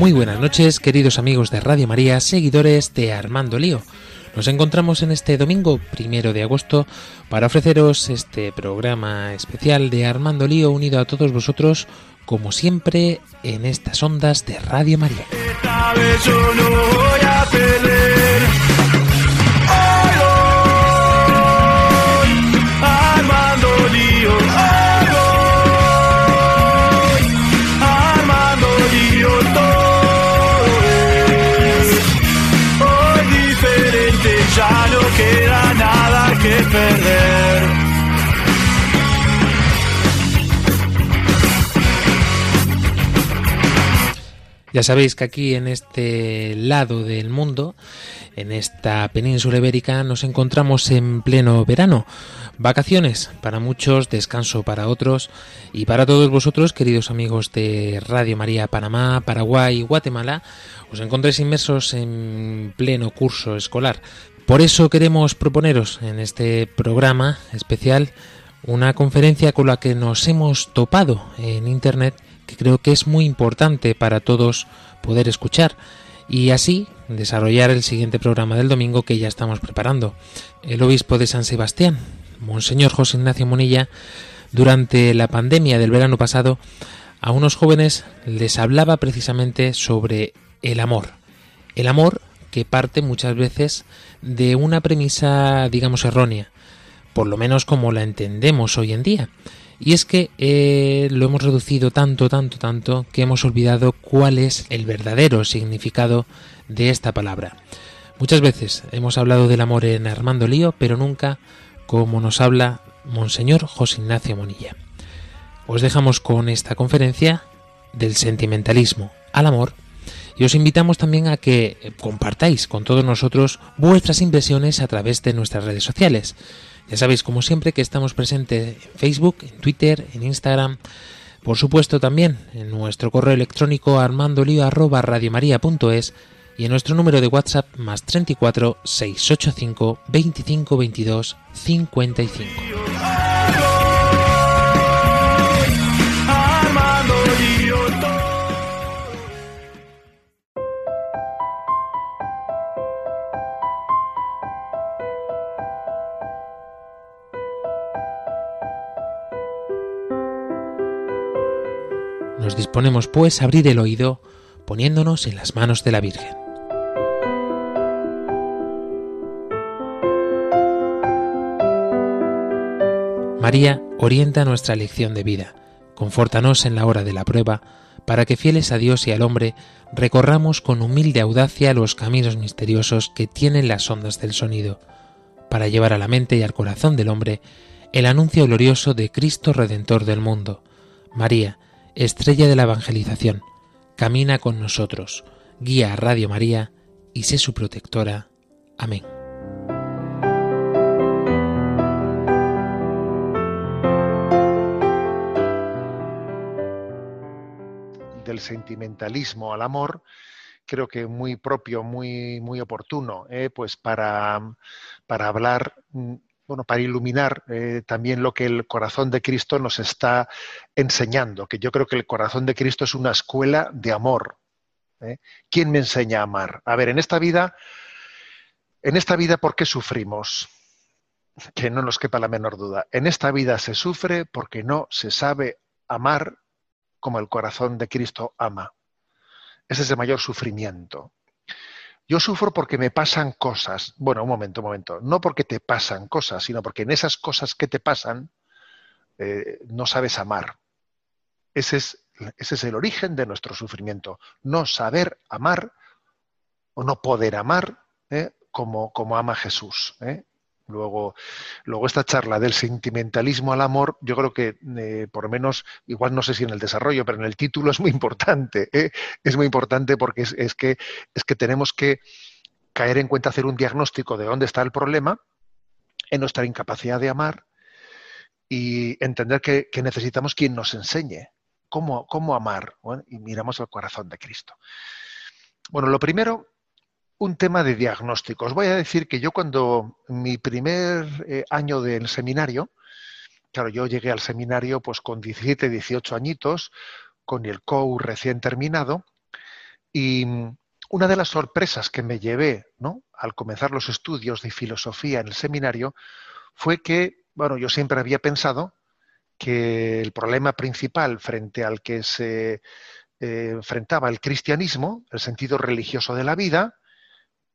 Muy buenas noches, queridos amigos de Radio María, seguidores de Armando Lío. Nos encontramos en este domingo primero de agosto para ofreceros este programa especial de Armando Lío unido a todos vosotros, como siempre, en estas ondas de Radio María. Que perder. Ya sabéis que aquí en este lado del mundo, en esta península ibérica, nos encontramos en pleno verano. Vacaciones para muchos, descanso para otros y para todos vosotros, queridos amigos de Radio María Panamá, Paraguay Guatemala, os encontréis inmersos en pleno curso escolar. Por eso queremos proponeros en este programa especial una conferencia con la que nos hemos topado en Internet que creo que es muy importante para todos poder escuchar y así desarrollar el siguiente programa del domingo que ya estamos preparando. El obispo de San Sebastián, Monseñor José Ignacio Monilla, durante la pandemia del verano pasado, a unos jóvenes les hablaba precisamente sobre el amor. El amor que parte muchas veces de una premisa, digamos, errónea, por lo menos como la entendemos hoy en día. Y es que eh, lo hemos reducido tanto, tanto, tanto, que hemos olvidado cuál es el verdadero significado de esta palabra. Muchas veces hemos hablado del amor en Armando Lío, pero nunca como nos habla Monseñor José Ignacio Monilla. Os dejamos con esta conferencia del sentimentalismo al amor y os invitamos también a que compartáis con todos nosotros vuestras impresiones a través de nuestras redes sociales. Ya sabéis, como siempre, que estamos presentes en Facebook, en Twitter, en Instagram, por supuesto también en nuestro correo electrónico armandolio@radiomaria.es y en nuestro número de WhatsApp más 34 685 25 22 55. Nos disponemos pues a abrir el oído poniéndonos en las manos de la Virgen. María orienta nuestra elección de vida, confórtanos en la hora de la prueba, para que fieles a Dios y al hombre recorramos con humilde audacia los caminos misteriosos que tienen las ondas del sonido, para llevar a la mente y al corazón del hombre el anuncio glorioso de Cristo Redentor del mundo. María, estrella de la evangelización, camina con nosotros, guía a Radio María y sé su protectora. Amén. del sentimentalismo al amor, creo que muy propio, muy, muy oportuno, ¿eh? pues para, para hablar, mm, bueno, para iluminar eh, también lo que el corazón de Cristo nos está enseñando, que yo creo que el corazón de Cristo es una escuela de amor. ¿eh? ¿Quién me enseña a amar? A ver, en esta vida, en esta vida, ¿por qué sufrimos? Que no nos quepa la menor duda. En esta vida se sufre porque no se sabe amar como el corazón de Cristo ama. Ese es el mayor sufrimiento. Yo sufro porque me pasan cosas. Bueno, un momento, un momento. No porque te pasan cosas, sino porque en esas cosas que te pasan eh, no sabes amar. Ese es, el origen de nuestro sufrimiento. No saber amar o no poder amar ¿eh? como, como ama Jesús. ¿eh? Luego, luego esta charla del sentimentalismo al amor, yo creo que eh, por menos, igual no sé si en el desarrollo, pero en el título es muy importante. ¿eh? Es muy importante porque es, que, es que tenemos que caer en cuenta hacer un diagnóstico de dónde está el problema, en nuestra incapacidad de amar y entender que, necesitamos quien nos enseñe cómo, cómo amar y miramos el corazón de Cristo. Bueno, lo primero, un tema de diagnóstico. Os voy a decir que yo cuando mi primer eh, año del seminario, claro, yo llegué al seminario pues con 17, 18 añitos, con el COU recién terminado, y una de las sorpresas que me llevé ¿no? al comenzar los estudios de filosofía en el seminario fue que, bueno, yo siempre había pensado que el problema principal frente al que se eh, enfrentaba el cristianismo, el sentido religioso de la vida,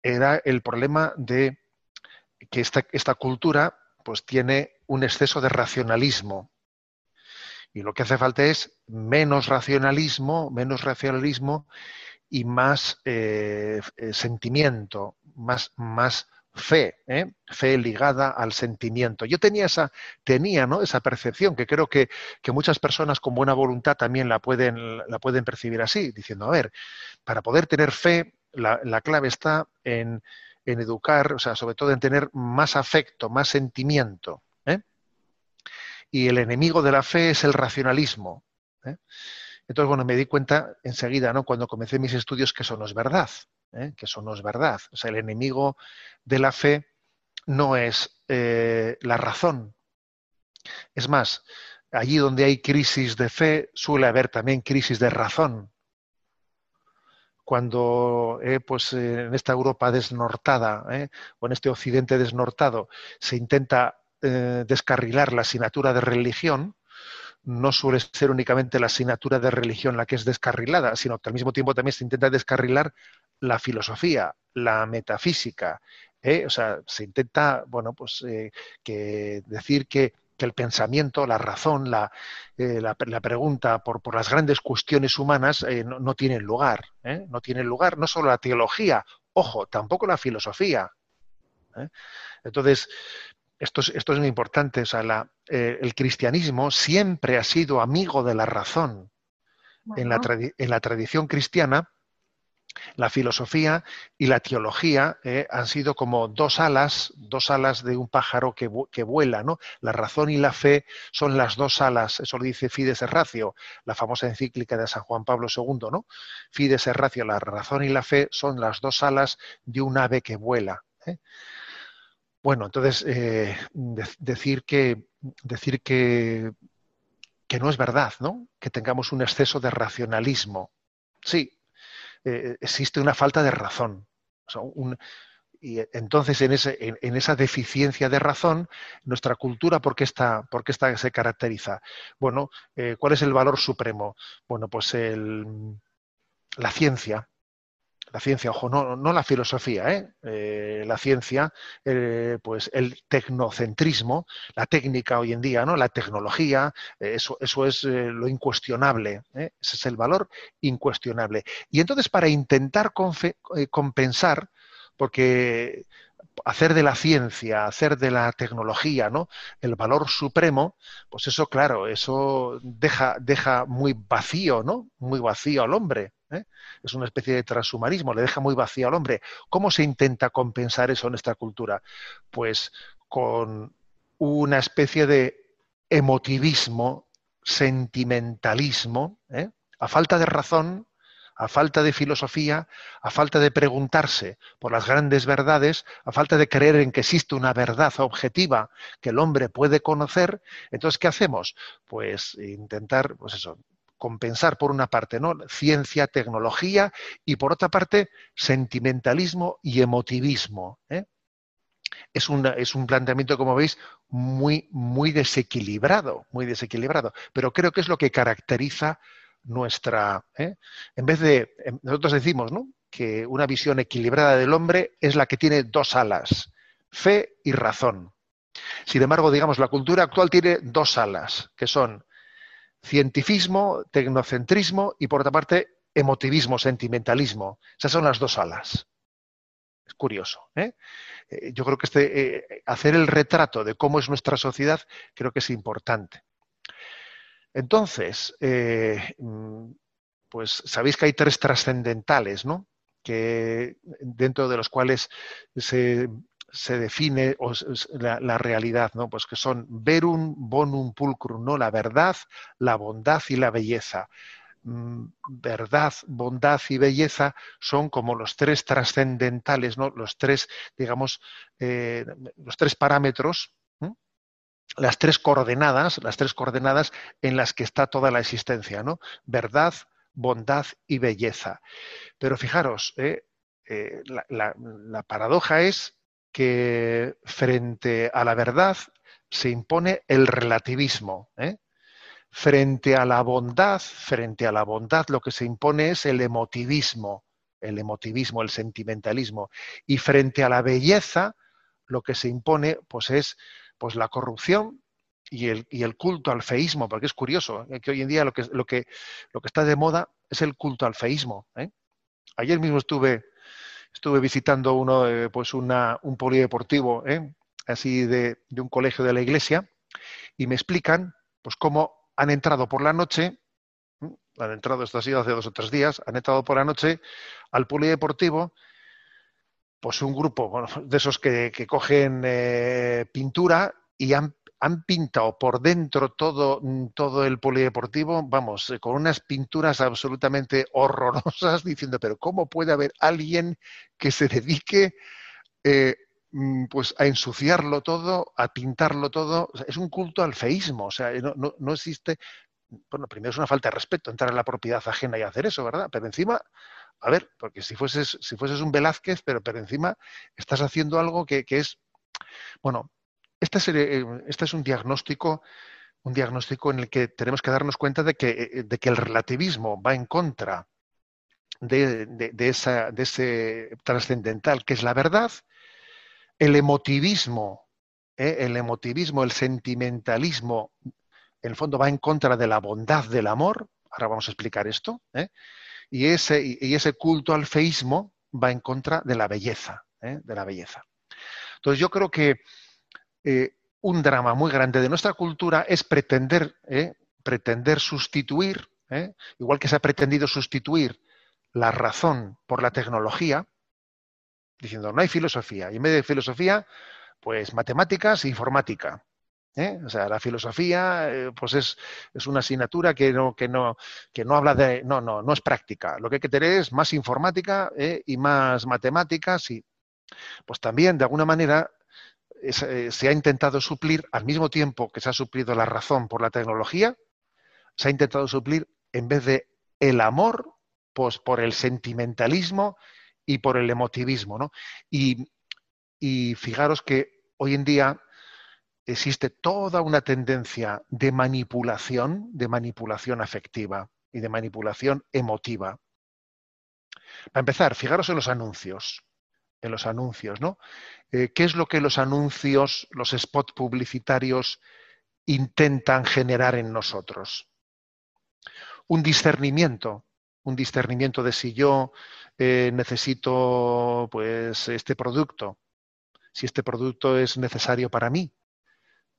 era el problema de que esta, esta cultura pues tiene un exceso de racionalismo. Y lo que hace falta es menos racionalismo, menos racionalismo y más eh, eh, sentimiento, más, más fe, ¿eh? fe ligada al sentimiento. Yo tenía esa, tenía, ¿no? esa percepción que creo que, muchas personas con buena voluntad también la pueden, la pueden percibir así, diciendo, a ver, para poder tener fe, la, la clave está en, educar, o sea, sobre todo en tener más afecto, más sentimiento. Y el enemigo de la fe es el racionalismo. Entonces, bueno, me di cuenta enseguida, ¿no? Cuando comencé mis estudios, que eso no es verdad, ¿eh? que eso no es verdad. O sea, el enemigo de la fe no es eh, la razón. Es más, allí donde hay crisis de fe, suele haber también crisis de razón. Cuando eh, pues, en esta Europa desnortada o en este Occidente desnortado se intenta descarrilar la asignatura de religión, no suele ser únicamente la asignatura de religión la que es descarrilada, sino que al mismo tiempo también se intenta descarrilar la filosofía, la metafísica. ¿eh? O sea, se intenta, bueno, pues eh, que decir que, el pensamiento, la razón, la, eh, la, pregunta por, por, las grandes cuestiones humanas no, no, tienen lugar. No tienen lugar no solo la teología, ojo, tampoco la filosofía. Entonces, esto es, esto es muy importante, o sea, eh, el cristianismo siempre ha sido amigo de la razón. En, la en, la tradición cristiana, la filosofía y la teología eh, han sido como dos alas, dos alas de un pájaro que, que, vuela, ¿no? La razón y la fe son las dos alas, eso lo dice Fides Erracio, la famosa encíclica de San Juan Pablo II, ¿no? Fides Erracio, la razón y la fe son las dos alas de un ave que vuela. ¿eh? Bueno, entonces eh, decir que decir que, que, no es verdad, ¿no? Que tengamos un exceso de racionalismo. Sí, eh, existe una falta de razón. y entonces en, ese, en, esa deficiencia de razón, nuestra cultura, ¿por qué, está, por está, se caracteriza? Bueno, eh, ¿cuál es el valor supremo? Bueno, pues el, la ciencia, la ciencia, ojo, no, no la filosofía, ¿eh? Eh, la ciencia, eh, pues el tecnocentrismo, la técnica hoy en día, ¿no? La tecnología, eso, eso es lo incuestionable, ese es el valor incuestionable. Y entonces, para intentar compensar, porque hacer de la ciencia, hacer de la tecnología, ¿no? El valor supremo, pues eso, claro, eso deja, deja muy vacío, ¿no? Muy vacío al hombre. ¿Eh? Es una especie de transhumanismo, le deja muy vacío al hombre. ¿Cómo se intenta compensar eso en nuestra cultura? Pues con una especie de emotivismo, sentimentalismo, ¿eh? a falta de razón, a falta de filosofía, a falta de preguntarse por las grandes verdades, a falta de creer en que existe una verdad objetiva que el hombre puede conocer, entonces ¿qué hacemos? Pues intentar, pues eso, compensar por una parte, ¿no? Ciencia, tecnología y por otra parte sentimentalismo y emotivismo. ¿eh? Es, es, un planteamiento, como veis, muy, muy desequilibrado, muy desequilibrado. Pero creo que es lo que caracteriza nuestra. ¿eh? En vez de. Nosotros decimos, ¿no? Que una visión equilibrada del hombre es la que tiene dos alas, fe y razón. Sin embargo, digamos, la cultura actual tiene dos alas, que son cientifismo, tecnocentrismo y por otra parte emotivismo, sentimentalismo. Esas son las dos alas. Es curioso. ¿eh? Eh, yo creo que este, eh, hacer el retrato de cómo es nuestra sociedad creo que es importante. Entonces, mm, pues sabéis que hay tres trascendentales, ¿no? que dentro de los cuales se, se define la, la, realidad, ¿no? Pues que son verum bonum pulcrum, ¿no? La verdad, la bondad y la belleza. Mm, verdad, bondad y belleza son como los tres trascendentales, ¿no? Los tres, digamos, eh, los tres parámetros, las tres coordenadas, las tres coordenadas en las que está toda la existencia, ¿no? Verdad, bondad y belleza. Pero fijaros, ¿eh? Eh, la, paradoja es que frente a la verdad se impone el relativismo. ¿eh? Frente a la bondad, frente a la bondad, lo que se impone es el emotivismo, el emotivismo, el sentimentalismo. Y frente a la belleza, lo que se impone, pues es pues la corrupción y el, y el culto al feísmo, porque es curioso ¿eh? que hoy en día lo que, lo, que, lo que está de moda es el culto al feísmo. ¿eh? Ayer mismo estuve, estuve visitando uno, eh, pues un polideportivo, así de, un colegio de la iglesia, y me explican pues cómo han entrado por la noche, han entrado, esto ha sido hace dos o tres días, han entrado por la noche al polideportivo pues un grupo de esos que, cogen eh, pintura y han, han, pintado por dentro todo, todo el polideportivo, vamos, eh, con unas pinturas absolutamente horrorosas, diciendo, pero ¿cómo puede haber alguien que se dedique eh, mm, pues a ensuciarlo todo, a pintarlo todo? es un culto al feísmo, o sea, no, no, no existe, bueno, primero es una falta de respeto entrar en la propiedad ajena y hacer eso, ¿verdad? Pero encima a ver, porque si fueses, si fueses un Velázquez, pero, pero encima estás haciendo algo que, es, bueno, este es, un diagnóstico un diagnóstico en el que tenemos que darnos cuenta de que, eh, de que el relativismo va en contra de, ese trascendental que es la verdad, el emotivismo, ¿eh? el emotivismo, el sentimentalismo, en el fondo va en contra de la bondad del amor, ahora vamos a explicar esto, y ese, culto al feísmo va en contra de la belleza, de la belleza. Entonces yo creo que eh, un drama muy grande de nuestra cultura es pretender, ¿eh? pretender sustituir, igual que se ha pretendido sustituir la razón por la tecnología, diciendo no hay filosofía, y en vez de filosofía, pues matemáticas e informática. ¿eh? O sea, la filosofía eh, pues es, es, una asignatura que no, que, no, que no habla de... No, no, no es práctica. Lo que hay que tener es más informática ¿eh? y más matemáticas y pues también de alguna manera se ha intentado suplir al mismo tiempo que se ha suplido la razón por la tecnología, se ha intentado suplir en vez de el amor, pues por el sentimentalismo y por el emotivismo, ¿no? Y, y fijaros que hoy en día existe toda una tendencia de manipulación, de manipulación afectiva y de manipulación emotiva. Para empezar, fijaros en los anuncios, en los anuncios, ¿no? Eh, ¿Qué es lo que los anuncios, los spots publicitarios intentan generar en nosotros? Un discernimiento, un discernimiento de si yo eh, necesito pues este producto, si este producto es necesario para mí,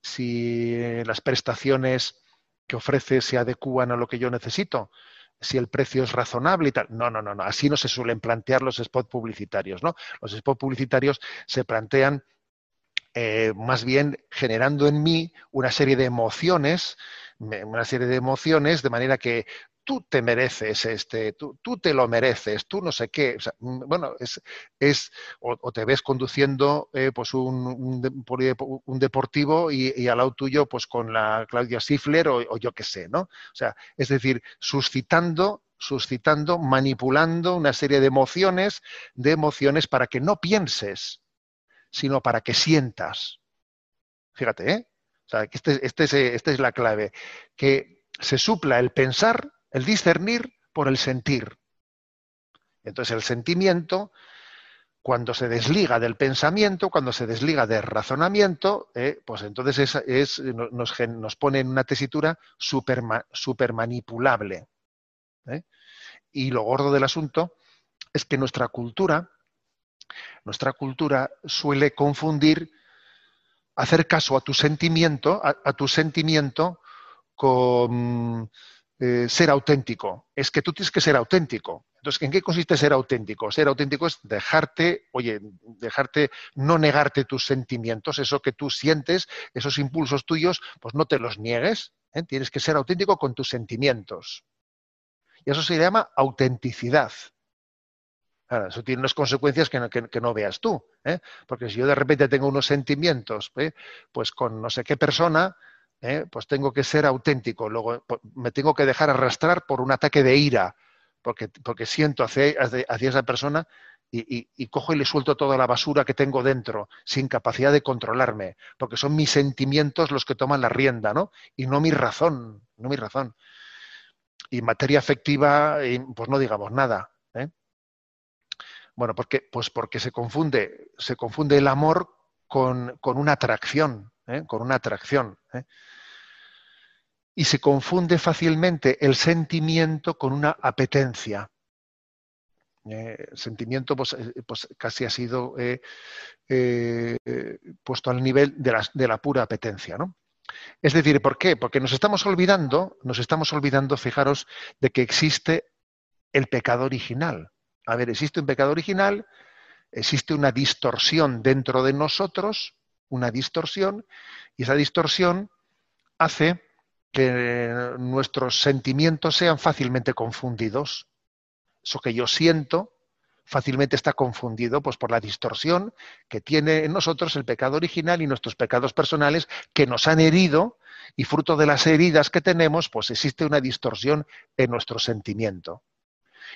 si las prestaciones que ofrece se adecúan a lo que yo necesito, si el precio es razonable y tal. No, no, no, no. Así no se suelen plantear los spots publicitarios, ¿no? Los spots publicitarios se plantean eh, más bien generando en mí una serie de emociones, una serie de emociones, de manera que tú te mereces este, tú, tú, te lo mereces, tú no sé qué. Mm, bueno, es, es o, te ves conduciendo eh, pues un, un, deportivo y, al lado tuyo pues con la Claudia Sifler o, yo qué sé, ¿no? O sea, es decir, suscitando suscitando, manipulando una serie de emociones, de emociones para que no pienses, sino para que sientas. Fíjate, ¿eh? O sea, este, este, es, esta es la clave, que se supla el pensar el discernir por el sentir. Entonces el sentimiento, cuando se desliga del pensamiento, cuando se desliga del razonamiento, eh, pues entonces es, nos, pone en una tesitura super, manipulable. ¿eh? Y lo gordo del asunto es que nuestra cultura, nuestra cultura suele confundir hacer caso a tu sentimiento, a tu sentimiento con eh, ser auténtico. Es que tú tienes que ser auténtico. Entonces, ¿en qué consiste ser auténtico? Ser auténtico es dejarte, oye, dejarte, no negarte tus sentimientos, eso que tú sientes, esos impulsos tuyos, pues no te los niegues. ¿eh? Tienes que ser auténtico con tus sentimientos. Y eso se llama autenticidad. eso tiene unas consecuencias que no, veas tú. ¿eh? Porque si yo de repente tengo unos sentimientos, ¿eh? pues con no sé qué persona, pues tengo que ser auténtico. Luego pues, me tengo que dejar arrastrar por un ataque de ira porque, siento hacia, esa persona y, cojo y le suelto toda la basura que tengo dentro, sin capacidad de controlarme, porque son mis sentimientos los que toman la rienda, ¿no? Y no mi razón, no mi razón. Y materia afectiva, pues no digamos nada. ¿eh? Bueno, porque, pues porque se confunde, se confunde el amor con, una atracción, ¿eh? con una atracción. ¿eh? y se confunde fácilmente el sentimiento con una apetencia. Eh, sentimiento pues, eh, pues, casi ha sido puesto al nivel de la, de la pura apetencia. ¿no? Es decir, ¿por qué? Porque nos estamos olvidando, nos estamos olvidando, fijaros, de que existe el pecado original. A ver, existe un pecado original, existe una distorsión dentro de nosotros, una distorsión, y esa distorsión hace que nuestros sentimientos sean fácilmente confundidos. Eso que yo siento fácilmente está confundido pues, por la distorsión que tiene en nosotros el pecado original y nuestros pecados personales que nos han herido y fruto de las heridas que tenemos, pues existe una distorsión en nuestro sentimiento.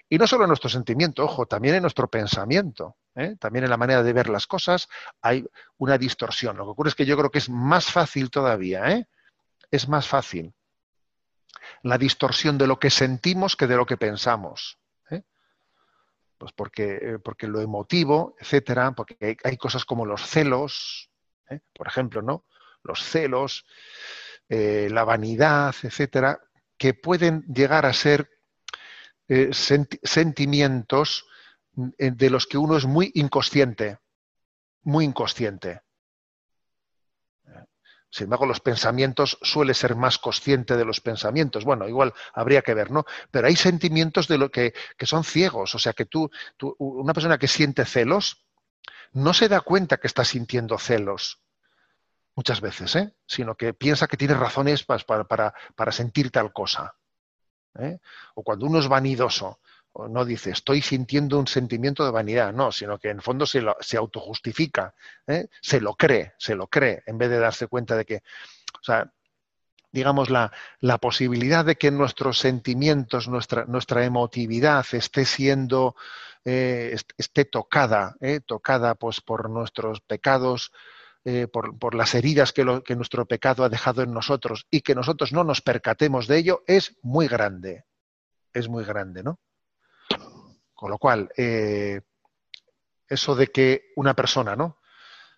Y no solo en nuestro sentimiento, ojo, también en nuestro pensamiento, ¿eh? también en la manera de ver las cosas hay una distorsión. Lo que ocurre es que yo creo que es más fácil todavía, ¿eh? es más fácil la distorsión de lo que sentimos que de lo que pensamos. ¿eh? Pues porque, porque, lo emotivo, etcétera, porque hay, cosas como los celos, por ejemplo, ¿no? Los celos, la vanidad, etcétera, que pueden llegar a ser sentimientos de los que uno es muy inconsciente, muy inconsciente. Sin embargo, los pensamientos suele ser más consciente de los pensamientos. Bueno, igual habría que ver, ¿no? Pero hay sentimientos de lo que, son ciegos. O sea, que tú, una persona que siente celos, no se da cuenta que está sintiendo celos muchas veces, ¿eh? sino que piensa que tiene razones para, para, sentir tal cosa. ¿Eh? O cuando uno es vanidoso, no dice estoy sintiendo un sentimiento de vanidad, no, sino que en el fondo se, se autojustifica, ¿eh? se lo cree, se lo cree, en vez de darse cuenta de que, o sea, digamos, la, posibilidad de que nuestros sentimientos, nuestra, emotividad esté siendo, eh, esté tocada, tocada pues, por nuestros pecados, por, por, las heridas que, lo, que nuestro pecado ha dejado en nosotros y que nosotros no nos percatemos de ello, es muy grande. Es muy grande, ¿no? Con lo cual, eh, eso de que una persona, ¿no?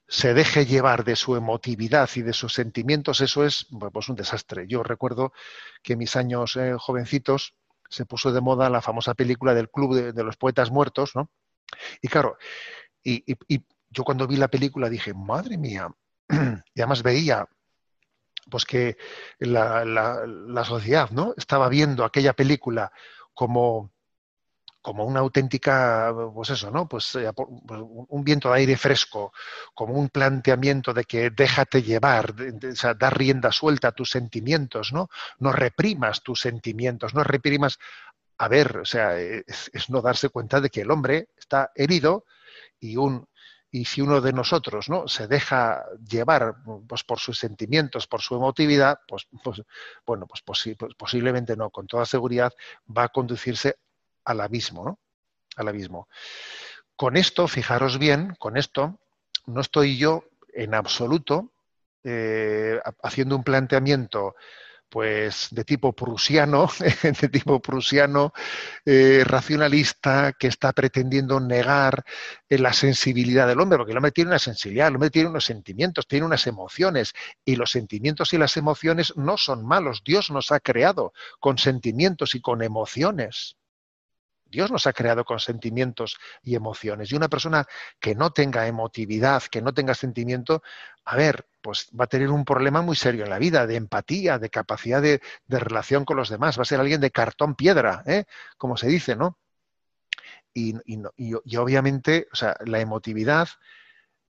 se deje llevar de su emotividad y de sus sentimientos, eso es pues, un desastre. Yo recuerdo que en mis años eh, jovencitos se puso de moda la famosa película del Club de, los Poetas Muertos, ¿no? Y claro, y, yo cuando vi la película dije, madre mía, y además veía pues que la, la sociedad, ¿no? Estaba viendo aquella película como como una auténtica, pues eso, ¿no? Pues, eh, pues un viento de aire fresco, como un planteamiento de que déjate llevar, o sea, dar rienda suelta a tus sentimientos, ¿no? No reprimas tus sentimientos, no reprimas. A ver, o sea, es, no darse cuenta de que el hombre está herido y un y si uno de nosotros no se deja llevar pues, por sus sentimientos, por su emotividad, pues, pues bueno, pues, pues posiblemente no, con toda seguridad va a conducirse al abismo. Al abismo. Con esto, fijaros bien, con esto, no estoy yo en absoluto eh, haciendo un planteamiento pues de tipo prusiano, de tipo prusiano, eh, racionalista, que está pretendiendo negar eh, la sensibilidad del hombre, porque el hombre tiene una sensibilidad, el hombre tiene unos sentimientos, tiene unas emociones, y los sentimientos y las emociones no son malos. Dios nos ha creado con sentimientos y con emociones. Dios nos ha creado con sentimientos y emociones. Y una persona que no tenga emotividad, que no tenga sentimiento, a ver, pues va a tener un problema muy serio en la vida, de empatía, de capacidad de, relación con los demás. Va a ser alguien de cartón piedra, ¿eh? como se dice, ¿no? y, obviamente, o sea, la emotividad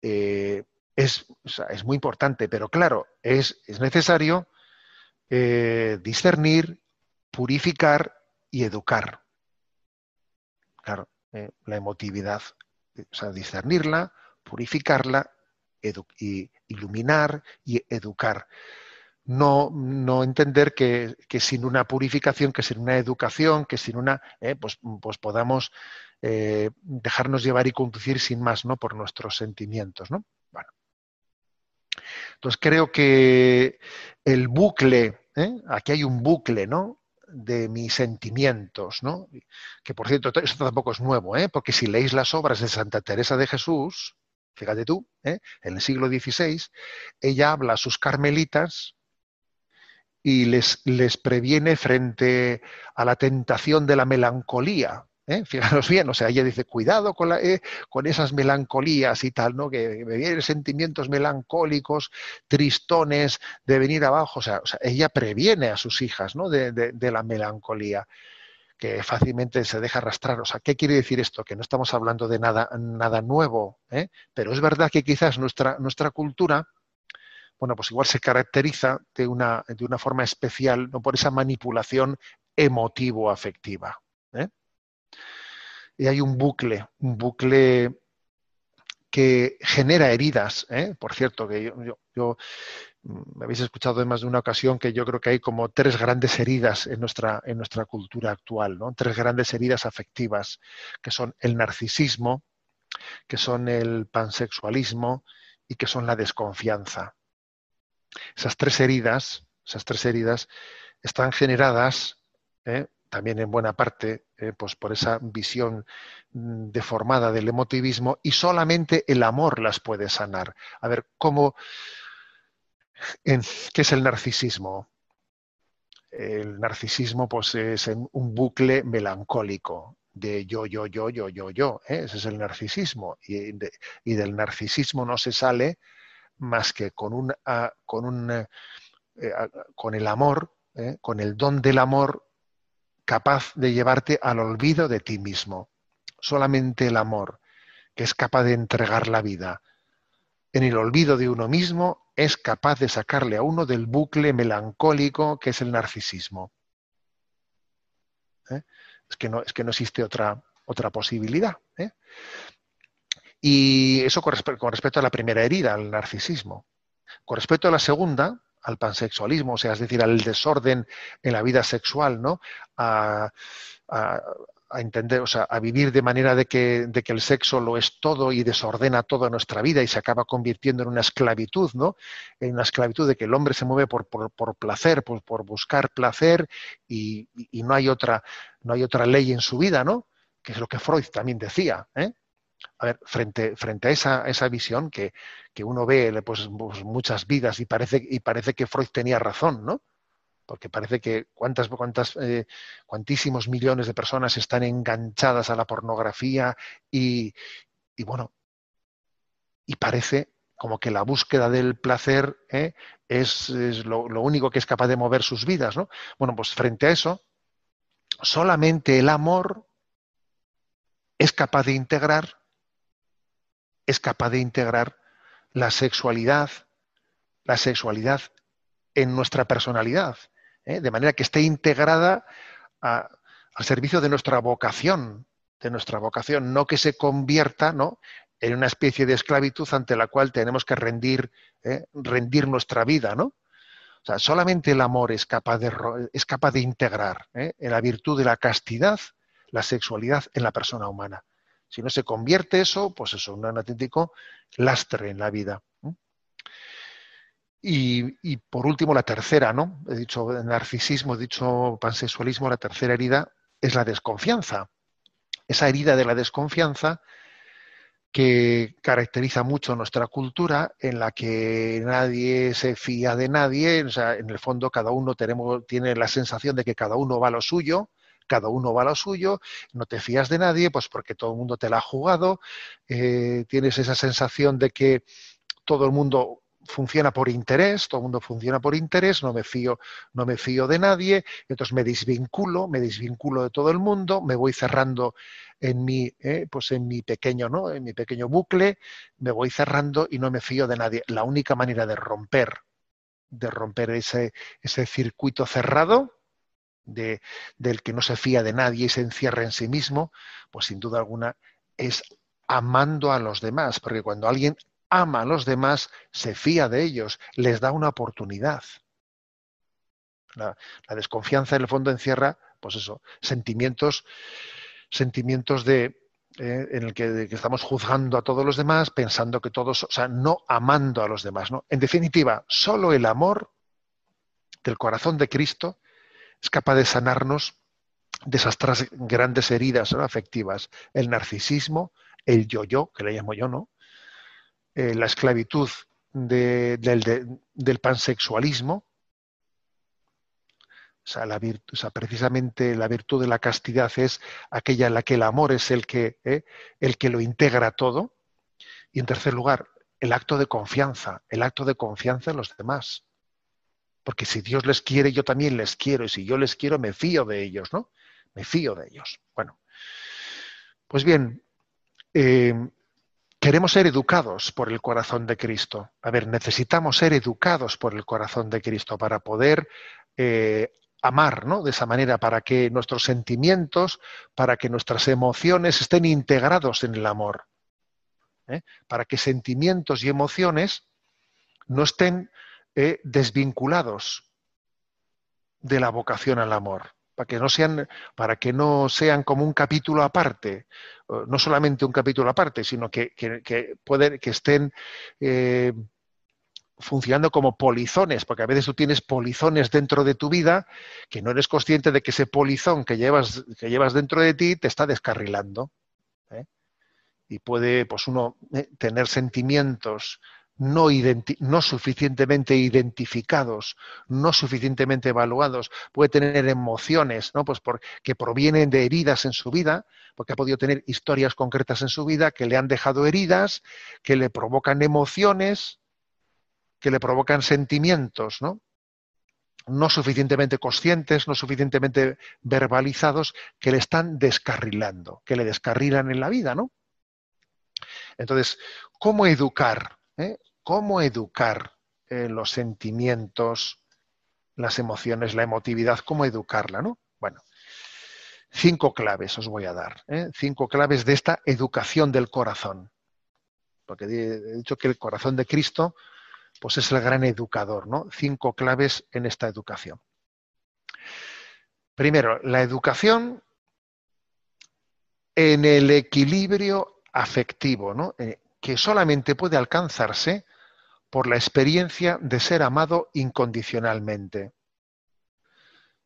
eh, es, es, muy importante, pero claro, es, es necesario eh, discernir, purificar y educar. Claro, eh, la emotividad, o sea, discernirla, purificarla, iluminar y educar no, entender que, sin una purificación, que sin una educación, que sin una, eh, pues, pues, podamos eh, dejarnos llevar y conducir sin más, ¿no? Por nuestros sentimientos, ¿no? Bueno. Entonces creo que el bucle, ¿eh? aquí hay un bucle, ¿no? De mis sentimientos, ¿no? Que por cierto, esto tampoco es nuevo, ¿eh? porque si leéis las obras de Santa Teresa de Jesús, fíjate tú, en el siglo XVI, ella habla a sus carmelitas y les, les previene frente a la tentación de la melancolía. ¿Eh? Fijaros bien, o sea, ella dice, cuidado con, eh, con esas melancolías y tal, ¿no? Que me sentimientos melancólicos, tristones, de venir abajo. O sea, ella previene a sus hijas, ¿no? De, de, la melancolía que fácilmente se deja arrastrar. O sea, ¿qué quiere decir esto? Que no estamos hablando de nada, nada nuevo, ¿eh? pero es verdad que quizás nuestra, nuestra cultura, bueno, pues igual se caracteriza de una, de una forma especial, no por esa manipulación emotivo-afectiva. ¿eh? Y hay un bucle, un bucle que genera heridas. ¿eh? Por cierto, que yo, yo, mm, me habéis escuchado en más de una ocasión que yo creo que hay como tres grandes heridas en nuestra, en nuestra cultura actual, ¿no? Tres grandes heridas afectivas, que son el narcisismo, que son el pansexualismo y que son la desconfianza. Esas tres heridas, esas tres heridas están generadas ¿eh? También en buena parte ¿eh? pues por esa visión mm, deformada del emotivismo y solamente el amor las puede sanar. A ver, ¿cómo, ¿qué es el narcisismo? El narcisismo pues, es un bucle melancólico de yo, yo, yo, yo, yo, yo. ¿eh? Ese es el narcisismo. Y, del narcisismo no se sale más que con, un, con, un, eh, con el amor, con el don del amor capaz de llevarte al olvido de ti mismo. Solamente el amor, que es capaz de entregar la vida en el olvido de uno mismo, es capaz de sacarle a uno del bucle melancólico que es el narcisismo. ¿Eh? Es, que no, es que no existe otra, otra posibilidad. Y eso con, respecto a la primera herida, al narcisismo. Con respecto a la segunda, al pansexualismo, o sea, es decir, al desorden en la vida sexual, ¿no? A, entender, o sea, a vivir de manera de que, de que, el sexo lo es todo y desordena toda nuestra vida y se acaba convirtiendo en una esclavitud, ¿no? En una esclavitud de que el hombre se mueve por, por, placer, por, por, buscar placer y, y, no hay otra, no hay otra ley en su vida, ¿no? Que es lo que Freud también decía, ¿eh? A ver, frente, frente a esa, esa visión que, que, uno ve pues, pues, muchas vidas y parece, y parece que Freud tenía razón, ¿no? Porque parece que cuántas, cuántas, eh, cuantísimos millones de personas están enganchadas a la pornografía y, y bueno, y parece como que la búsqueda del placer ¿eh? es, es lo, lo, único que es capaz de mover sus vidas, ¿no? Bueno, pues frente a eso, solamente el amor es capaz de integrar es capaz de integrar la sexualidad, la sexualidad en nuestra personalidad, ¿eh? de manera que esté integrada al servicio de nuestra vocación, de nuestra vocación, no que se convierta ¿no? en una especie de esclavitud ante la cual tenemos que rendir, ¿eh? rendir nuestra vida, ¿no? O sea, solamente el amor es capaz de, es capaz de integrar ¿eh? en la virtud de la castidad la sexualidad en la persona humana. Si no se convierte eso, pues eso, un auténtico lastre en la vida. Y, por último, la tercera, ¿no? He dicho narcisismo, he dicho pansexualismo, la tercera herida es la desconfianza. Esa herida de la desconfianza que caracteriza mucho nuestra cultura, en la que nadie se fía de nadie, o sea, en el fondo cada uno tenemos, tiene la sensación de que cada uno va a lo suyo, cada uno va a lo suyo, no te fías de nadie, pues porque todo el mundo te la ha jugado, eh, tienes esa sensación de que todo el mundo funciona por interés, todo el mundo funciona por interés, no me fío, no me fío de nadie, entonces me desvinculo, me desvinculo de todo el mundo, me voy cerrando en mi, eh, pues en mi pequeño, ¿no? En mi pequeño bucle, me voy cerrando y no me fío de nadie. La única manera de romper, de romper ese, ese circuito cerrado, de, del que no se fía de nadie y se encierra en sí mismo, pues sin duda alguna es amando a los demás, porque cuando alguien ama a los demás, se fía de ellos, les da una oportunidad. La, desconfianza en el fondo encierra, pues eso, sentimientos, sentimientos de, eh, en el que, estamos juzgando a todos los demás, pensando que todos, o sea, no amando a los demás. ¿no? En definitiva, solo el amor del corazón de Cristo es capaz de sanarnos de esas tres grandes heridas afectivas, el narcisismo, el yo-yo, que le llamo yo, ¿no? Eh, la esclavitud del pansexualismo, o sea, la precisamente la virtud de la castidad es aquella en la que el amor es el que, eh, el que lo integra todo. Y en tercer lugar, el acto de confianza, el acto de confianza en los demás. Porque si Dios les quiere, yo también les quiero. Y si yo les quiero, me fío de ellos, ¿no? Me fío de ellos. Bueno, pues bien, eh, queremos ser educados por el corazón de Cristo. A ver, necesitamos ser educados por el corazón de Cristo para poder eh, amar, ¿no? De esa manera, para que nuestros sentimientos, para que nuestras emociones estén integrados en el amor. ¿eh? Para que sentimientos y emociones no estén desvinculados de la vocación al amor para que no sean, para que no sean como un capítulo aparte, no solamente un capítulo aparte, sino que, que, que estén eh, funcionando como polizones, porque a veces tú tienes polizones dentro de tu vida que no eres consciente de que ese polizón que llevas, que llevas dentro de ti te está descarrilando. ¿eh? Y puede, pues uno, eh, tener sentimientos no, suficientemente identificados, no suficientemente evaluados, puede tener emociones, ¿no? Pues que provienen de heridas en su vida, porque ha podido tener historias concretas en su vida que le han dejado heridas, que le provocan emociones, que le provocan sentimientos, ¿no? no suficientemente conscientes, no suficientemente verbalizados, que le están descarrilando, que le descarrilan en la vida, ¿no? Entonces, ¿cómo educar? Eh? Cómo educar eh, los sentimientos, las emociones, la emotividad, cómo educarla, ¿no? Bueno, cinco claves os voy a dar, ¿eh? cinco claves de esta educación del corazón. Porque he dicho que el corazón de Cristo, pues es el gran educador, ¿no? Cinco claves en esta educación. Primero, la educación en el equilibrio afectivo, ¿no? Eh, que solamente puede alcanzarse por la experiencia de ser amado incondicionalmente.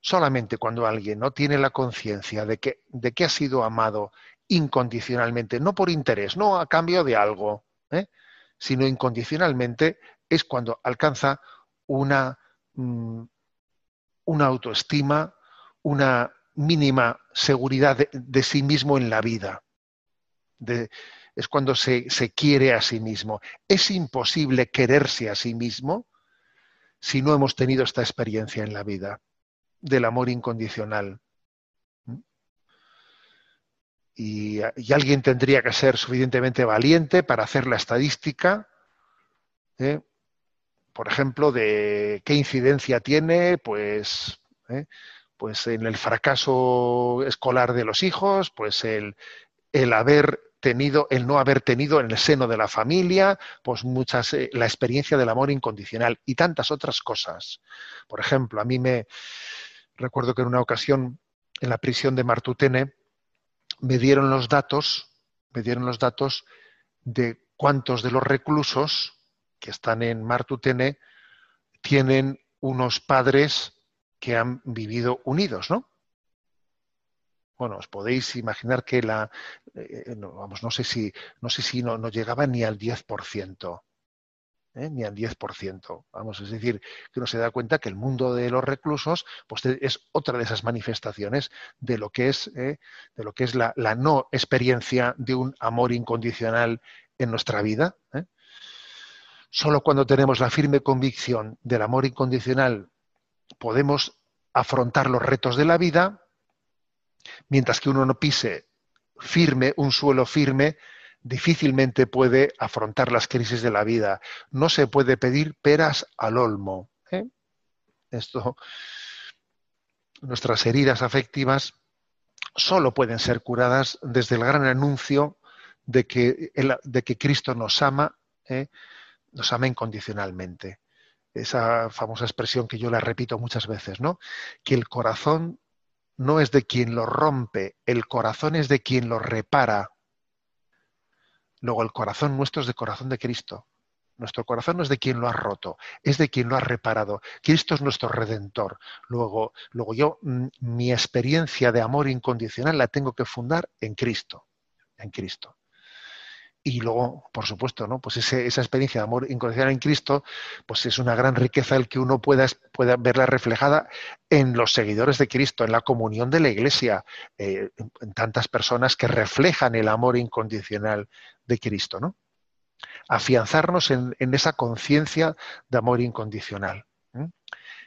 Solamente cuando alguien no tiene la conciencia de que, ha sido amado incondicionalmente, no por interés, no a cambio de algo, ¿eh? sino incondicionalmente, es cuando alcanza una, mm, una autoestima, una mínima seguridad de, de, sí mismo en la vida, de, es cuando se, quiere a sí mismo. Es imposible quererse a sí mismo si no hemos tenido esta experiencia en la vida del amor incondicional. ¿Mm? Y, alguien tendría que ser suficientemente valiente para hacer la estadística, ¿eh? por ejemplo, de qué incidencia tiene, pues, ¿eh? pues en el fracaso escolar de los hijos, pues el, el haber tenido, el no haber tenido en el seno de la familia, pues muchas, eh, la experiencia del amor incondicional y tantas otras cosas. Por ejemplo, a mí me recuerdo que en una ocasión en la prisión de Martutene me dieron los datos, me dieron los datos de cuántos de los reclusos que están en Martutene tienen unos padres que han vivido unidos, ¿no? Bueno, os podéis imaginar que la, eh, eh, no, vamos, no sé si, no sé si no, llegaba ni al 10%. ¿eh? ni al 10%. Vamos, es decir, que uno se da cuenta que el mundo de los reclusos pues, es otra de esas manifestaciones de lo que es, de lo que es la, la, no experiencia de un amor incondicional en nuestra vida. Solo cuando tenemos la firme convicción del amor incondicional podemos afrontar los retos de la vida, mientras que uno no pise firme, un suelo firme, difícilmente puede afrontar las crisis de la vida. No se puede pedir peras al olmo. ¿eh? Esto, nuestras heridas afectivas solo pueden ser curadas desde el gran anuncio de que, de que Cristo nos ama, ¿eh? nos ama incondicionalmente. Esa famosa expresión que yo la repito muchas veces, ¿no? Que el corazón no es de quien lo rompe, el corazón es de quien lo repara. Luego el corazón nuestro es de corazón de Cristo. Nuestro corazón no es de quien lo ha roto, es de quien lo ha reparado. Cristo es nuestro redentor. Luego, luego yo mm, mi experiencia de amor incondicional la tengo que fundar en Cristo, en Cristo. Y luego, por supuesto, ¿no? Pues esa experiencia de amor incondicional en Cristo, pues es una gran riqueza el que uno pueda, pueda verla reflejada en los seguidores de Cristo, en la comunión de la Iglesia, eh, en tantas personas que reflejan el amor incondicional de Cristo, ¿no? Afianzarnos en, esa conciencia de amor incondicional.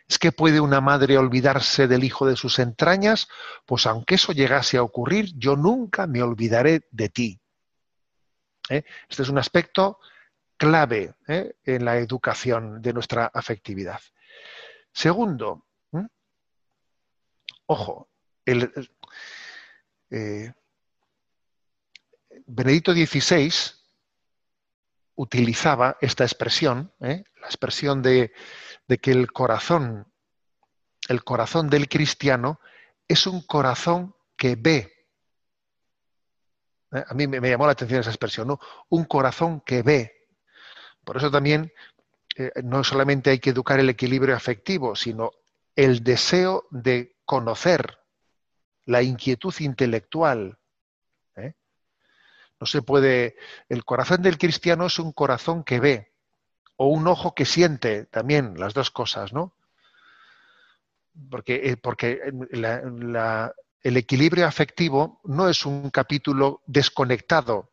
¿Es que puede una madre olvidarse del hijo de sus entrañas? Pues aunque eso llegase a ocurrir, yo nunca me olvidaré de ti. ¿Eh? Este es un aspecto clave ¿eh? en la educación de nuestra afectividad. Segundo, ojo, el, eh, Benedicto XVI utilizaba esta expresión, la expresión de, de que el corazón, el corazón del cristiano es un corazón que ve ¿eh? A mí me, llamó la atención esa expresión, ¿no? Un corazón que ve. Por eso también eh, no solamente hay que educar el equilibrio afectivo, sino el deseo de conocer, la inquietud intelectual. ¿eh? No se puede. El corazón del cristiano es un corazón que ve, o un ojo que siente, también, las dos cosas, ¿no? Porque, porque la, el equilibrio afectivo no es un capítulo desconectado